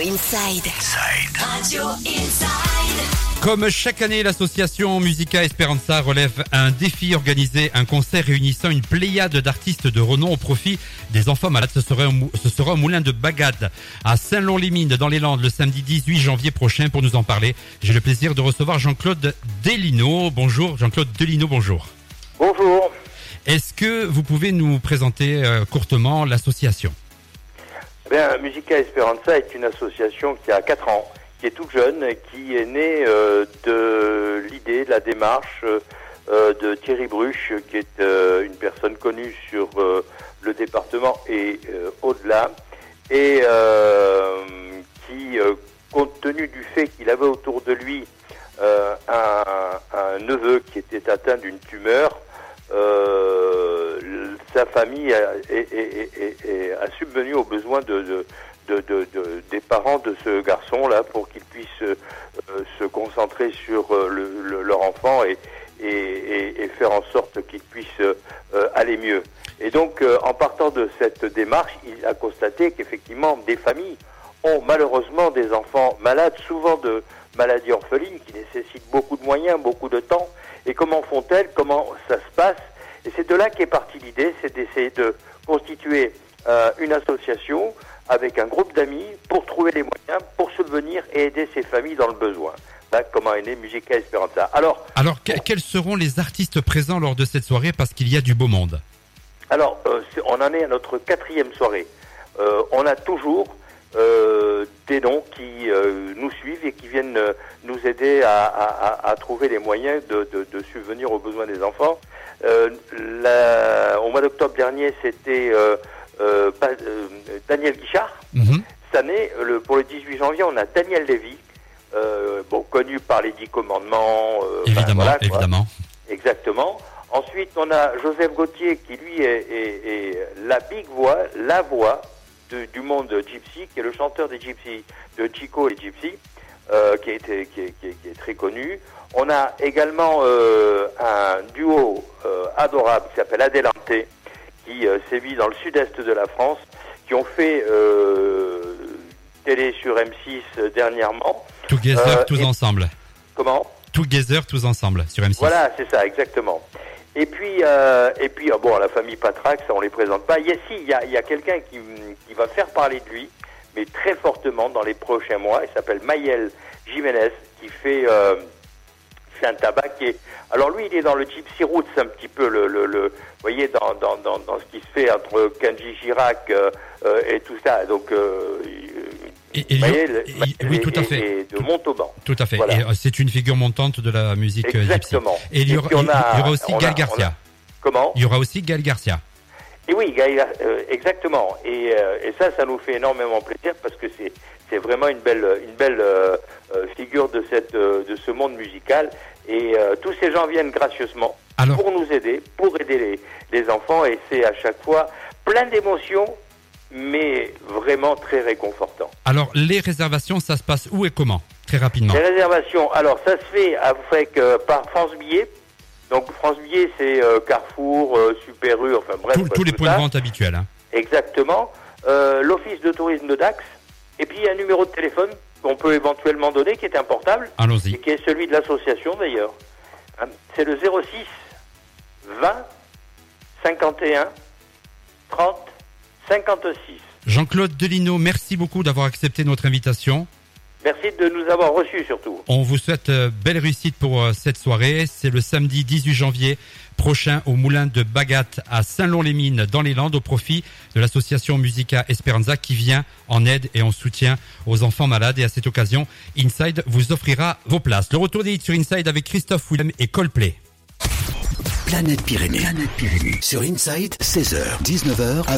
Inside. Radio Inside. Comme chaque année, l'association Musica Esperanza relève un défi organisé, un concert réunissant une pléiade d'artistes de renom au profit des enfants malades. Ce sera, ce au moulin de Bagad à Saint-Lon-les-Mines dans les Landes le samedi 18 janvier prochain pour nous en parler. J'ai le plaisir de recevoir Jean-Claude Delino. Bonjour, Jean-Claude Delino, bonjour. Bonjour. Est-ce que vous pouvez nous présenter euh, courtement l'association? Bien, Musica Esperanza est une association qui a 4 ans, qui est toute jeune, qui est née euh, de l'idée, de la démarche euh, de Thierry Bruche, qui est euh, une personne connue sur le département et au-delà, et qui, compte tenu du fait qu'il avait autour de lui un, neveu qui était atteint d'une tumeur, sa famille a, est- est- subvenu aux besoins de, de- de- de- de- des parents de ce garçon-là pour qu'ils puissent euh, se concentrer sur euh, le- le- leur enfant et, faire en sorte qu'ils puissent euh, aller mieux. Et donc, en partant de cette démarche, il a constaté qu'effectivement, des familles ont malheureusement des enfants malades, souvent de maladies orphelines, qui nécessitent beaucoup de moyens, beaucoup de temps. Et comment font-elles? Comment ça se passe? Et c'est de là qu'est partie l'idée, c'est d'essayer de constituer euh, une association avec un groupe d'amis pour trouver les moyens, pour subvenir et aider ces familles dans le besoin. Là, comment est née Musica Esperanza. Alors, Alors, que- quels seront les artistes présents lors de cette soirée parce qu'il y a du beau monde? Alors, euh, on en est à notre quatrième soirée. Euh, on a toujours euh, des noms qui nous suivent et qui viennent nous aider à, à- à- à trouver les moyens de, de- de subvenir aux besoins des enfants. Euh, la- au mois d'octobre dernier, c'était euh, euh, pas- Daniel Guichard. Mhm. Cette année, le, pour le 18 janvier, on a Daniel Lévy, euh, bon, connu par les Dix Commandements. euh, Évidemment, voilà, quoi. évidemment. Exactement. Ensuite, on a Joseph Gauthier qui, lui, est, est- est la big voix, la voix de- du monde gypsy, qui est le chanteur des gypsy, de Chico et Gypsy, euh, qui, est, qui est- qui est très connu. On a également un duo adorable qui s'appelle Adelante, qui euh, sévit dans le sud-est de la France, qui ont fait euh, télé sur M6 euh, dernièrement. Together, tous et- ensemble. Comment? Together, tous ensemble, sur M6. Voilà, c'est ça, exactement. Et puis, euh, et puis, ah bon, la famille Patrax, on les présente pas. Il y a, si, il y a, quelqu'un qui, qui va faire parler de lui, mais très fortement dans les prochains mois. Il s'appelle Mayel Jiménez, qui fait, euh, fait un tabac qui est... Alors lui, il est dans le gypsy roots un petit peu, le, le, le- vous voyez, dans, dans, dans, dans ce qui se fait entre Kenji Girac euh, euh, et tout ça. Donc, euh, Et- et- et- Mayel oui, tout à est- fait. de Montauban. Tout à fait. Voilà. C'est une figure montante de la musique gypsy. Exactement. Et il y aura, puis, on il y aura aussi a- Gal a- Garcia. Comment? Il y aura aussi Gal Garcia. Et oui, euh, exactement. Et, euh, et ça, ça nous fait énormément plaisir parce que c'est c'est vraiment une belle une belle euh, figure de cette de ce monde musical. Et tous ces gens viennent gracieusement Alors- pour nous aider, pour aider les, les enfants. Et c'est à chaque fois plein d'émotions, mais vraiment très réconfortant. Alors, les réservations, ça se passe où et comment? Très rapidement. Les réservations, alors ça se fait avec par France Billet. Donc France Billet, c'est euh, Carrefour, euh, Super U, enfin bref. Tous- tous les points de vente habituels. hein. Exactement. Euh, L'office de tourisme de Dax. Et puis il y a un numéro de téléphone qu'on peut éventuellement donner, qui est un portable, et Allons-y. qui est celui de l'association d'ailleurs. Hein, C'est le 06 20 51 30 56. Jean-Claude Delino, merci beaucoup d'avoir accepté notre invitation. Merci de nous avoir reçus surtout. On vous souhaite euh, belle réussite pour euh, cette soirée. C'est le samedi 18 janvier prochain au moulin de Bagat à Saint-Lon-les-Mines dans les Landes au profit de l'association Musica Esperanza qui vient en aide et en soutien aux enfants malades. Et à cette occasion, Inside vous offrira vos places. Le retour des hits sur Inside avec Christophe Willem et Coldplay. Planète Pyrénées. Planète Pyrénées. Sur Inside, 16h, 19h